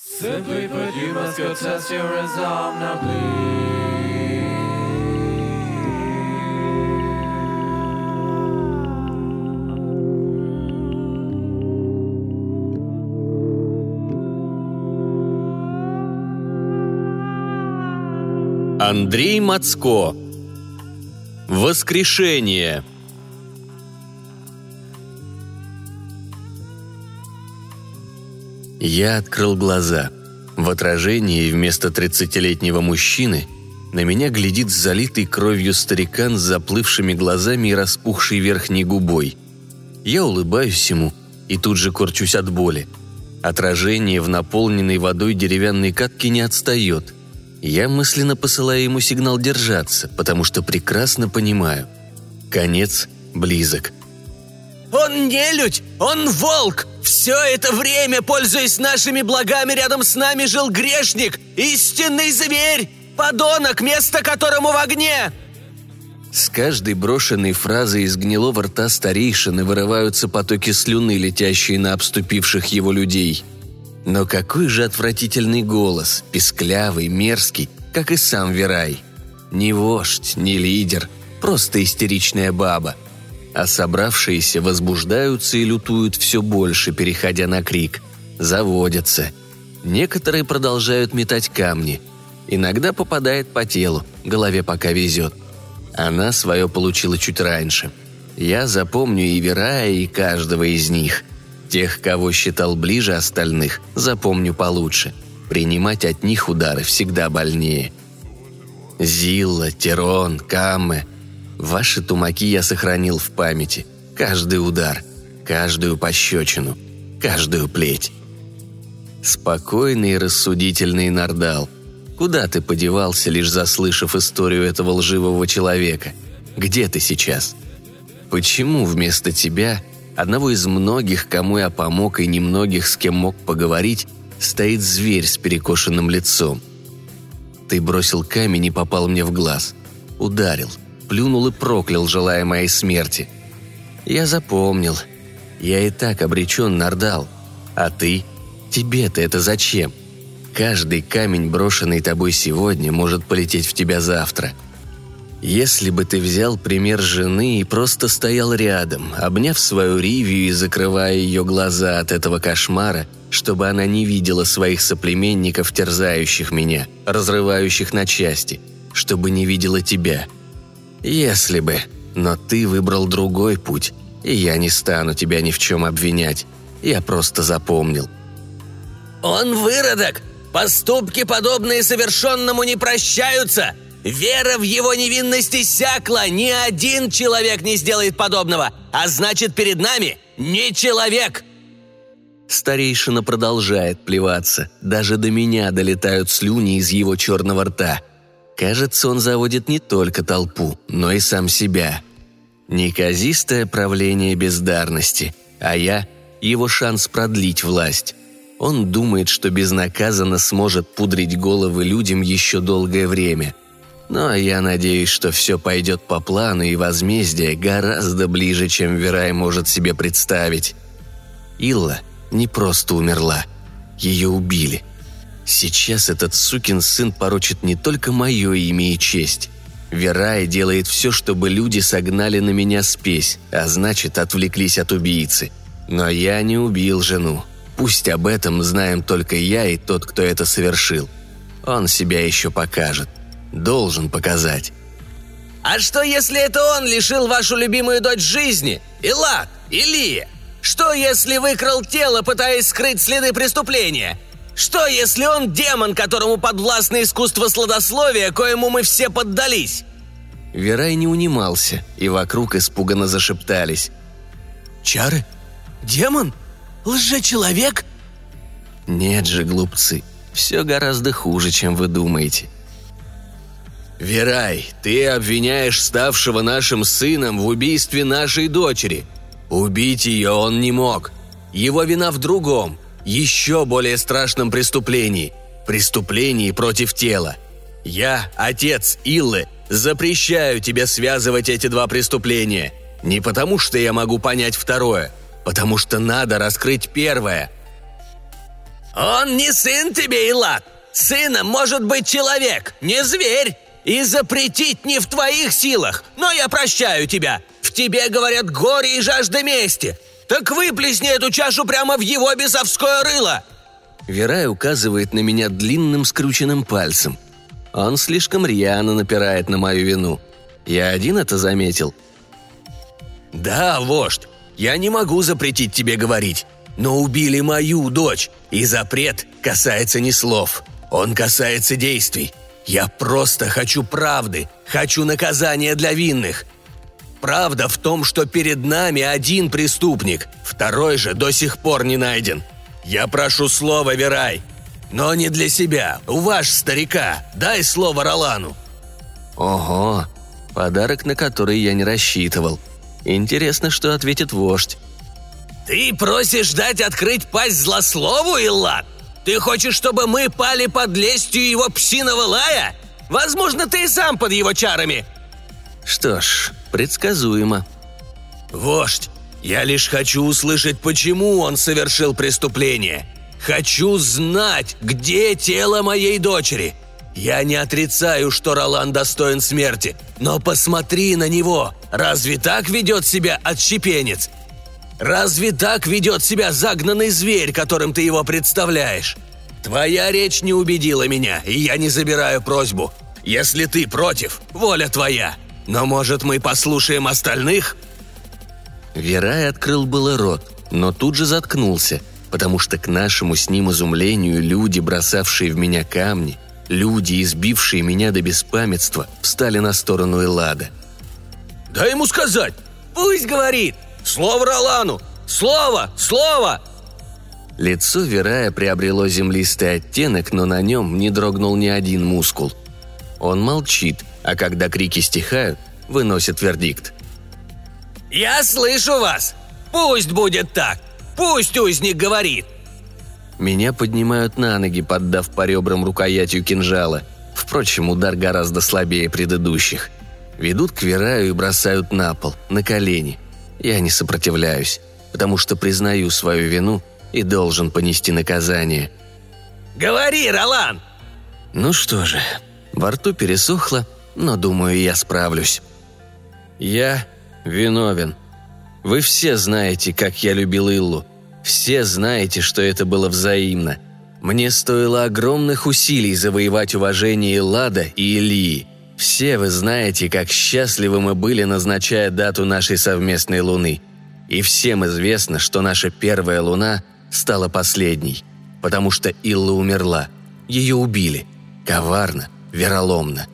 Simply put, you must go test your resolve now, please. Андрей Мацко Воскрешение Я открыл глаза. В отражении вместо тридцатилетнего мужчины на меня глядит залитый кровью старикан с заплывшими глазами и распухшей верхней губой. Я улыбаюсь ему и тут же корчусь от боли. Отражение в наполненной водой деревянной катке не отстает. Я мысленно посылаю ему сигнал держаться, потому что прекрасно понимаю. Конец близок. Он нелюдь! Он волк! Все это время, пользуясь нашими благами, рядом с нами жил грешник, истинный зверь, подонок, место которому в огне!» С каждой брошенной фразой из гнилого рта старейшины вырываются потоки слюны, летящие на обступивших его людей. Но какой же отвратительный голос, песклявый, мерзкий, как и сам Верай. Не вождь, не лидер, просто истеричная баба – а собравшиеся возбуждаются и лютуют все больше, переходя на крик. Заводятся. Некоторые продолжают метать камни. Иногда попадает по телу, голове пока везет. Она свое получила чуть раньше. Я запомню и Верая, и каждого из них. Тех, кого считал ближе остальных, запомню получше. Принимать от них удары всегда больнее. Зилла, Терон, Камме – Ваши тумаки я сохранил в памяти. Каждый удар, каждую пощечину, каждую плеть. Спокойный и рассудительный Нардал. Куда ты подевался, лишь заслышав историю этого лживого человека? Где ты сейчас? Почему вместо тебя, одного из многих, кому я помог и немногих, с кем мог поговорить, стоит зверь с перекошенным лицом? Ты бросил камень и попал мне в глаз. Ударил – плюнул и проклял, желая моей смерти. Я запомнил. Я и так обречен, Нардал. А ты? Тебе-то это зачем? Каждый камень, брошенный тобой сегодня, может полететь в тебя завтра. Если бы ты взял пример жены и просто стоял рядом, обняв свою Ривию и закрывая ее глаза от этого кошмара, чтобы она не видела своих соплеменников, терзающих меня, разрывающих на части, чтобы не видела тебя – если бы. Но ты выбрал другой путь, и я не стану тебя ни в чем обвинять. Я просто запомнил. «Он выродок! Поступки, подобные совершенному, не прощаются! Вера в его невинность иссякла! Ни один человек не сделает подобного! А значит, перед нами не человек!» Старейшина продолжает плеваться. Даже до меня долетают слюни из его черного рта. Кажется, он заводит не только толпу, но и сам себя. Неказистое правление бездарности, а я – его шанс продлить власть. Он думает, что безнаказанно сможет пудрить головы людям еще долгое время. Но я надеюсь, что все пойдет по плану, и возмездие гораздо ближе, чем Верай может себе представить. Илла не просто умерла, ее убили. Сейчас этот сукин сын порочит не только мое имя и честь. Верай делает все, чтобы люди согнали на меня спесь, а значит, отвлеклись от убийцы. Но я не убил жену. Пусть об этом знаем только я и тот, кто это совершил. Он себя еще покажет. Должен показать. «А что, если это он лишил вашу любимую дочь жизни? Илат, Илия? Что, если выкрал тело, пытаясь скрыть следы преступления? Что, если он демон, которому подвластно искусство сладословия, коему мы все поддались?» Верай не унимался, и вокруг испуганно зашептались. «Чары? Демон? Лжечеловек?» «Нет же, глупцы, все гораздо хуже, чем вы думаете». «Верай, ты обвиняешь ставшего нашим сыном в убийстве нашей дочери. Убить ее он не мог. Его вина в другом еще более страшном преступлении – преступлении против тела. Я, отец Иллы, запрещаю тебе связывать эти два преступления. Не потому, что я могу понять второе, потому что надо раскрыть первое. «Он не сын тебе, Илат! Сыном может быть человек, не зверь! И запретить не в твоих силах, но я прощаю тебя! В тебе, говорят, горе и жажда мести! Так выплесни эту чашу прямо в его бесовское рыло!» Верай указывает на меня длинным скрученным пальцем. Он слишком рьяно напирает на мою вину. Я один это заметил. «Да, вождь, я не могу запретить тебе говорить, но убили мою дочь, и запрет касается не слов, он касается действий. Я просто хочу правды, хочу наказания для винных. Правда в том, что перед нами один преступник, второй же до сих пор не найден. Я прошу слова, Верай, но не для себя, у ваш старика. Дай слово Ролану». Ого, подарок, на который я не рассчитывал. Интересно, что ответит вождь. «Ты просишь дать открыть пасть злослову, Иллат? Ты хочешь, чтобы мы пали под лестью его псиного лая? Возможно, ты и сам под его чарами!» Что ж, предсказуемо. «Вождь, я лишь хочу услышать, почему он совершил преступление. Хочу знать, где тело моей дочери. Я не отрицаю, что Ролан достоин смерти, но посмотри на него. Разве так ведет себя отщепенец? Разве так ведет себя загнанный зверь, которым ты его представляешь? Твоя речь не убедила меня, и я не забираю просьбу. Если ты против, воля твоя. Но, может, мы послушаем остальных?» Верай открыл было рот, но тут же заткнулся, потому что к нашему с ним изумлению люди, бросавшие в меня камни, люди, избившие меня до беспамятства, встали на сторону Эллада. «Дай ему сказать! Пусть говорит! Слово Ролану! Слово! Слово!» Лицо Верая приобрело землистый оттенок, но на нем не дрогнул ни один мускул. Он молчит, а когда крики стихают, выносит вердикт. «Я слышу вас! Пусть будет так! Пусть узник говорит!» Меня поднимают на ноги, поддав по ребрам рукоятью кинжала. Впрочем, удар гораздо слабее предыдущих. Ведут к Вераю и бросают на пол, на колени. Я не сопротивляюсь, потому что признаю свою вину и должен понести наказание. «Говори, Ролан!» Ну что же, во рту пересохло, но думаю, я справлюсь. Я виновен. Вы все знаете, как я любил Иллу. Все знаете, что это было взаимно. Мне стоило огромных усилий завоевать уважение Эллада и Илии. Все вы знаете, как счастливы мы были, назначая дату нашей совместной луны. И всем известно, что наша первая луна стала последней, потому что Илла умерла. Ее убили. Коварно, вероломно.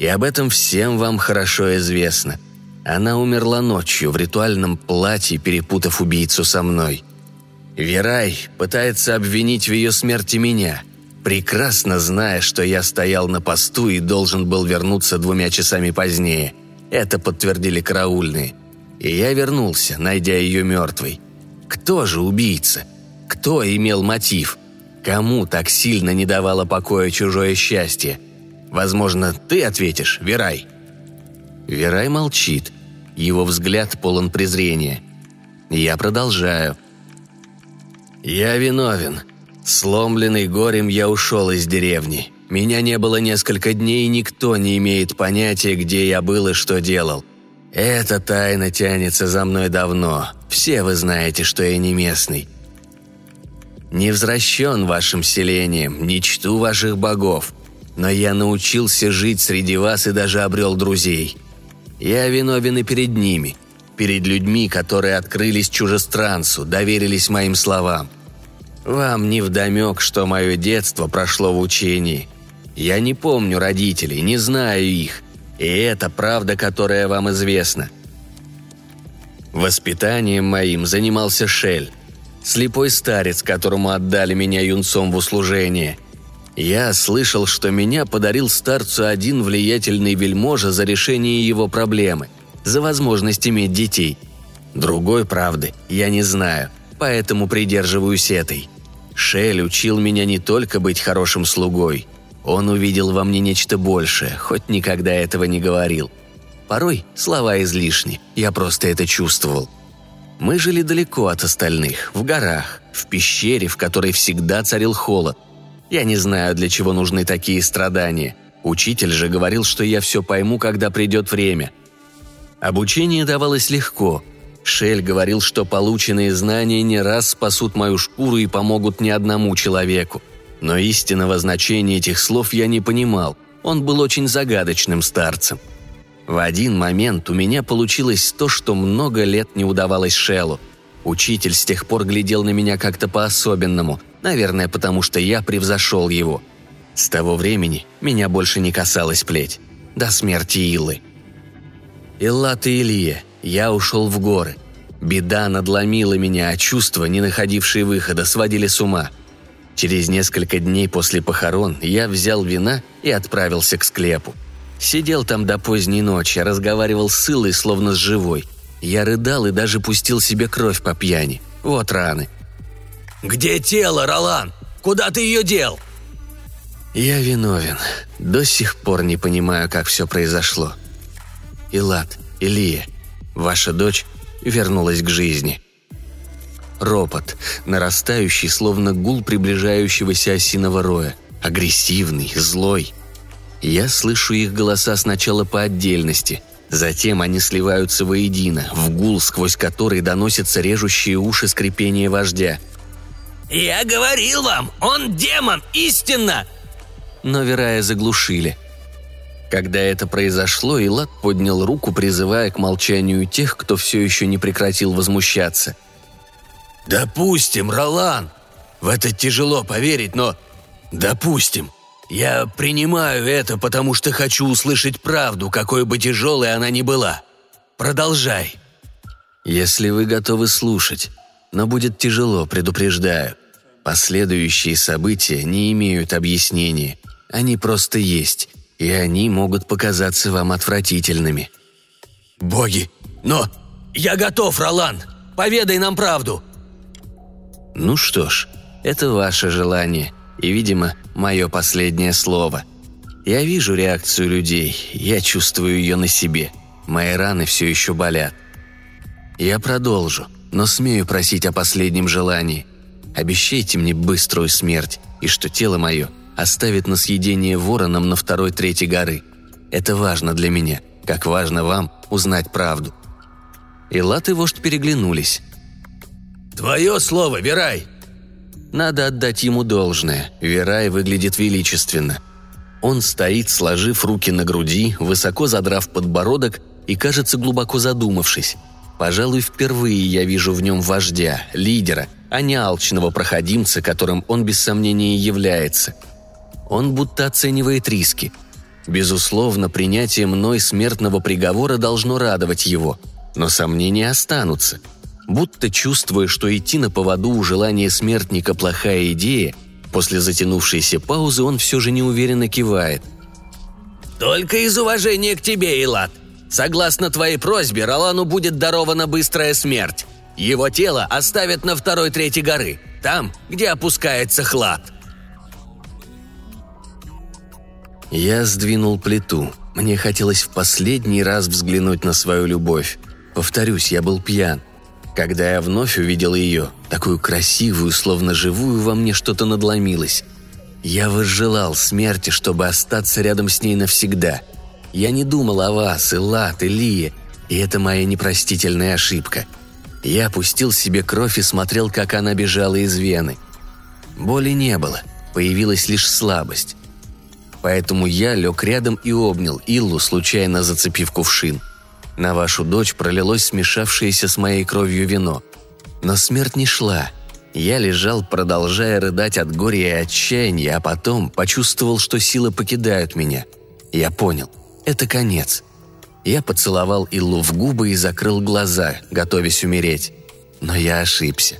И об этом всем вам хорошо известно – она умерла ночью в ритуальном платье, перепутав убийцу со мной. Верай пытается обвинить в ее смерти меня, прекрасно зная, что я стоял на посту и должен был вернуться двумя часами позднее. Это подтвердили караульные. И я вернулся, найдя ее мертвой. Кто же убийца? Кто имел мотив? Кому так сильно не давало покоя чужое счастье? Возможно, ты ответишь, Верай?» Верай молчит. Его взгляд полон презрения. Я продолжаю. «Я виновен. Сломленный горем я ушел из деревни. Меня не было несколько дней, и никто не имеет понятия, где я был и что делал. Эта тайна тянется за мной давно. Все вы знаете, что я не местный. Не возвращен вашим селением, не чту ваших богов. Но я научился жить среди вас и даже обрел друзей. Я виновен и перед ними, перед людьми, которые открылись чужестранцу, доверились моим словам. Вам не вдомек, что мое детство прошло в учении. Я не помню родителей, не знаю их, и это правда, которая вам известна. Воспитанием моим занимался Шель, слепой старец, которому отдали меня юнцом в услужение – я слышал, что меня подарил старцу один влиятельный вельможа за решение его проблемы, за возможность иметь детей. Другой правды я не знаю, поэтому придерживаюсь этой. Шель учил меня не только быть хорошим слугой. Он увидел во мне нечто большее, хоть никогда этого не говорил. Порой слова излишни, я просто это чувствовал. Мы жили далеко от остальных, в горах, в пещере, в которой всегда царил холод. Я не знаю, для чего нужны такие страдания. Учитель же говорил, что я все пойму, когда придет время. Обучение давалось легко. Шель говорил, что полученные знания не раз спасут мою шкуру и помогут не одному человеку. Но истинного значения этих слов я не понимал. Он был очень загадочным старцем. В один момент у меня получилось то, что много лет не удавалось Шеллу. Учитель с тех пор глядел на меня как-то по-особенному, наверное, потому что я превзошел его. С того времени меня больше не касалась плеть. До смерти Илы. Иллат и Илья, я ушел в горы. Беда надломила меня, а чувства, не находившие выхода, сводили с ума – Через несколько дней после похорон я взял вина и отправился к склепу. Сидел там до поздней ночи, разговаривал с Илой, словно с живой. Я рыдал и даже пустил себе кровь по пьяни. Вот раны. «Где тело, Ролан? Куда ты ее дел?» Я виновен. До сих пор не понимаю, как все произошло. Илат, Илия, ваша дочь вернулась к жизни. Ропот, нарастающий, словно гул приближающегося осиного роя. Агрессивный, злой. Я слышу их голоса сначала по отдельности, затем они сливаются воедино, в гул, сквозь который доносятся режущие уши скрипения вождя. «Я говорил вам, он демон, истинно!» Но Верая заглушили. Когда это произошло, Илат поднял руку, призывая к молчанию тех, кто все еще не прекратил возмущаться – «Допустим, Ролан. В это тяжело поверить, но... Допустим. Я принимаю это, потому что хочу услышать правду, какой бы тяжелой она ни была. Продолжай». «Если вы готовы слушать, но будет тяжело, предупреждаю. Последующие события не имеют объяснения. Они просто есть, и они могут показаться вам отвратительными». «Боги! Но я готов, Ролан! Поведай нам правду!» Ну что ж, это ваше желание и, видимо, мое последнее слово. Я вижу реакцию людей, я чувствую ее на себе. Мои раны все еще болят. Я продолжу, но смею просить о последнем желании. Обещайте мне быструю смерть, и что тело мое оставит на съедение вороном на второй-третьей горы. Это важно для меня, как важно вам узнать правду». Илат и вождь переглянулись. «Твое слово, Верай!» Надо отдать ему должное. Верай выглядит величественно. Он стоит, сложив руки на груди, высоко задрав подбородок и, кажется, глубоко задумавшись. Пожалуй, впервые я вижу в нем вождя, лидера, а не алчного проходимца, которым он без сомнения является. Он будто оценивает риски. Безусловно, принятие мной смертного приговора должно радовать его, но сомнения останутся – Будто чувствуя, что идти на поводу у желания смертника плохая идея, после затянувшейся паузы он все же неуверенно кивает. «Только из уважения к тебе, Илат. Согласно твоей просьбе, Ролану будет дарована быстрая смерть. Его тело оставят на второй-третьей горы, там, где опускается хлад». Я сдвинул плиту. Мне хотелось в последний раз взглянуть на свою любовь. Повторюсь, я был пьян. Когда я вновь увидел ее, такую красивую, словно живую, во мне что-то надломилось. Я возжелал смерти, чтобы остаться рядом с ней навсегда. Я не думал о вас, Элат, Илие, и это моя непростительная ошибка. Я опустил себе кровь и смотрел, как она бежала из вены. Боли не было, появилась лишь слабость. Поэтому я лег рядом и обнял Иллу, случайно зацепив кувшин – на вашу дочь пролилось смешавшееся с моей кровью вино. Но смерть не шла. Я лежал, продолжая рыдать от горя и отчаяния, а потом почувствовал, что силы покидают меня. Я понял. Это конец. Я поцеловал Иллу в губы и закрыл глаза, готовясь умереть. Но я ошибся.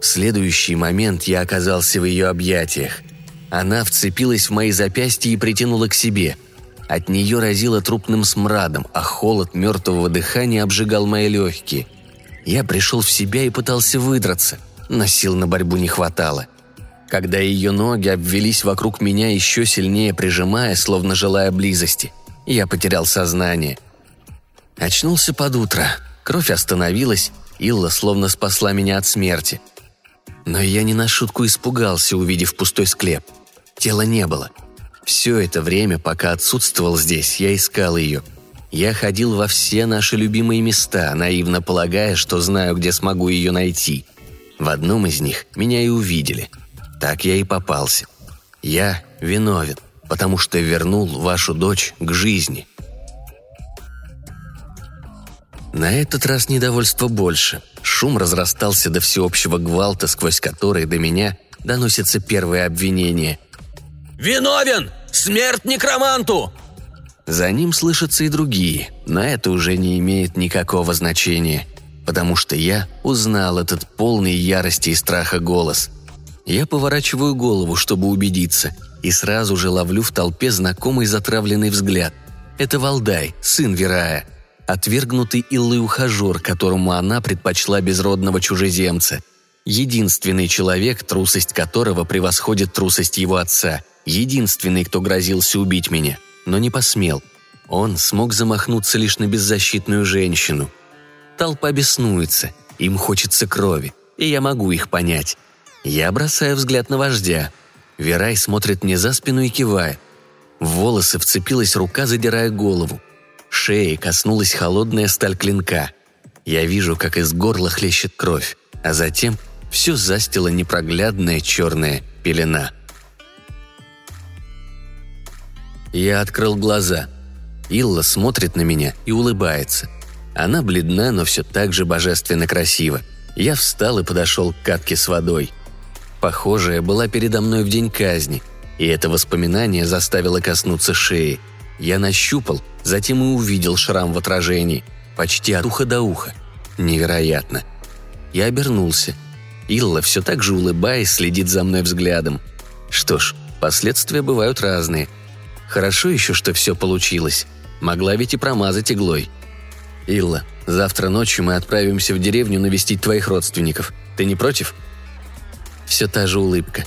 В следующий момент я оказался в ее объятиях. Она вцепилась в мои запястья и притянула к себе – от нее разило трупным смрадом, а холод мертвого дыхания обжигал мои легкие. Я пришел в себя и пытался выдраться, но сил на борьбу не хватало. Когда ее ноги обвелись вокруг меня, еще сильнее прижимая, словно желая близости, я потерял сознание. Очнулся под утро, кровь остановилась, Илла словно спасла меня от смерти. Но я не на шутку испугался, увидев пустой склеп. Тела не было. Все это время, пока отсутствовал здесь, я искал ее. Я ходил во все наши любимые места, наивно полагая, что знаю, где смогу ее найти. В одном из них меня и увидели. Так я и попался. Я виновен, потому что вернул вашу дочь к жизни. На этот раз недовольство больше. Шум разрастался до всеобщего гвалта, сквозь который до меня доносится первое обвинение. «Виновен! Смерть некроманту!» За ним слышатся и другие, но это уже не имеет никакого значения, потому что я узнал этот полный ярости и страха голос. Я поворачиваю голову, чтобы убедиться, и сразу же ловлю в толпе знакомый затравленный взгляд. Это Валдай, сын Верая – отвергнутый Иллой ухажер, которому она предпочла безродного чужеземца. Единственный человек, трусость которого превосходит трусость его отца. Единственный, кто грозился убить меня, но не посмел. Он смог замахнуться лишь на беззащитную женщину. Толпа беснуется, им хочется крови, и я могу их понять. Я бросаю взгляд на вождя. Верай смотрит мне за спину и кивает. В волосы вцепилась рука, задирая голову. Шеи коснулась холодная сталь клинка. Я вижу, как из горла хлещет кровь, а затем все застила непроглядная черная пелена. Я открыл глаза. Илла смотрит на меня и улыбается. Она бледна, но все так же божественно красива. Я встал и подошел к катке с водой. Похожая была передо мной в день казни, и это воспоминание заставило коснуться шеи – я нащупал, затем и увидел шрам в отражении. Почти от уха до уха. Невероятно. Я обернулся. Илла, все так же улыбаясь, следит за мной взглядом. Что ж, последствия бывают разные. Хорошо еще, что все получилось. Могла ведь и промазать иглой. «Илла, завтра ночью мы отправимся в деревню навестить твоих родственников. Ты не против?» Все та же улыбка.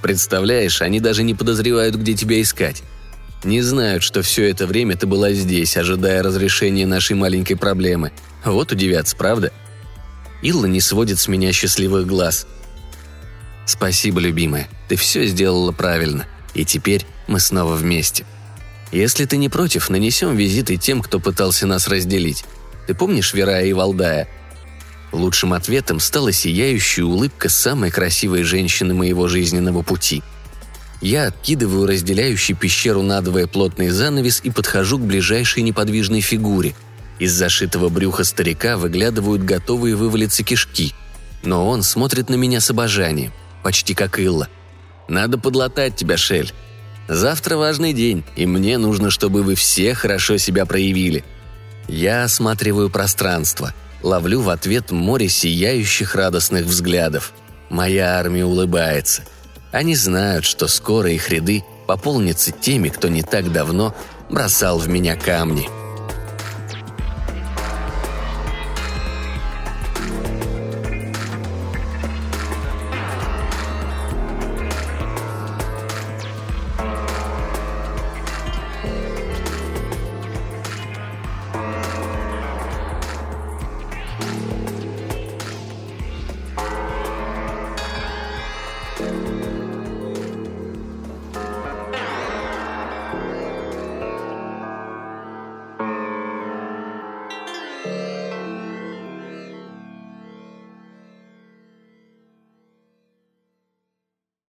«Представляешь, они даже не подозревают, где тебя искать. Не знают, что все это время ты была здесь, ожидая разрешения нашей маленькой проблемы. Вот удивятся, правда? Илла не сводит с меня счастливых глаз. Спасибо, любимая, ты все сделала правильно, и теперь мы снова вместе. Если ты не против, нанесем визит и тем, кто пытался нас разделить. Ты помнишь Верая и Валдая? Лучшим ответом стала сияющая улыбка самой красивой женщины моего жизненного пути – я откидываю разделяющий пещеру надвое плотный занавес и подхожу к ближайшей неподвижной фигуре. Из зашитого брюха старика выглядывают готовые вывалиться кишки. Но он смотрит на меня с обожанием, почти как Илла. «Надо подлатать тебя, Шель. Завтра важный день, и мне нужно, чтобы вы все хорошо себя проявили». Я осматриваю пространство, ловлю в ответ море сияющих радостных взглядов. Моя армия улыбается – они знают, что скоро их ряды пополнятся теми, кто не так давно бросал в меня камни.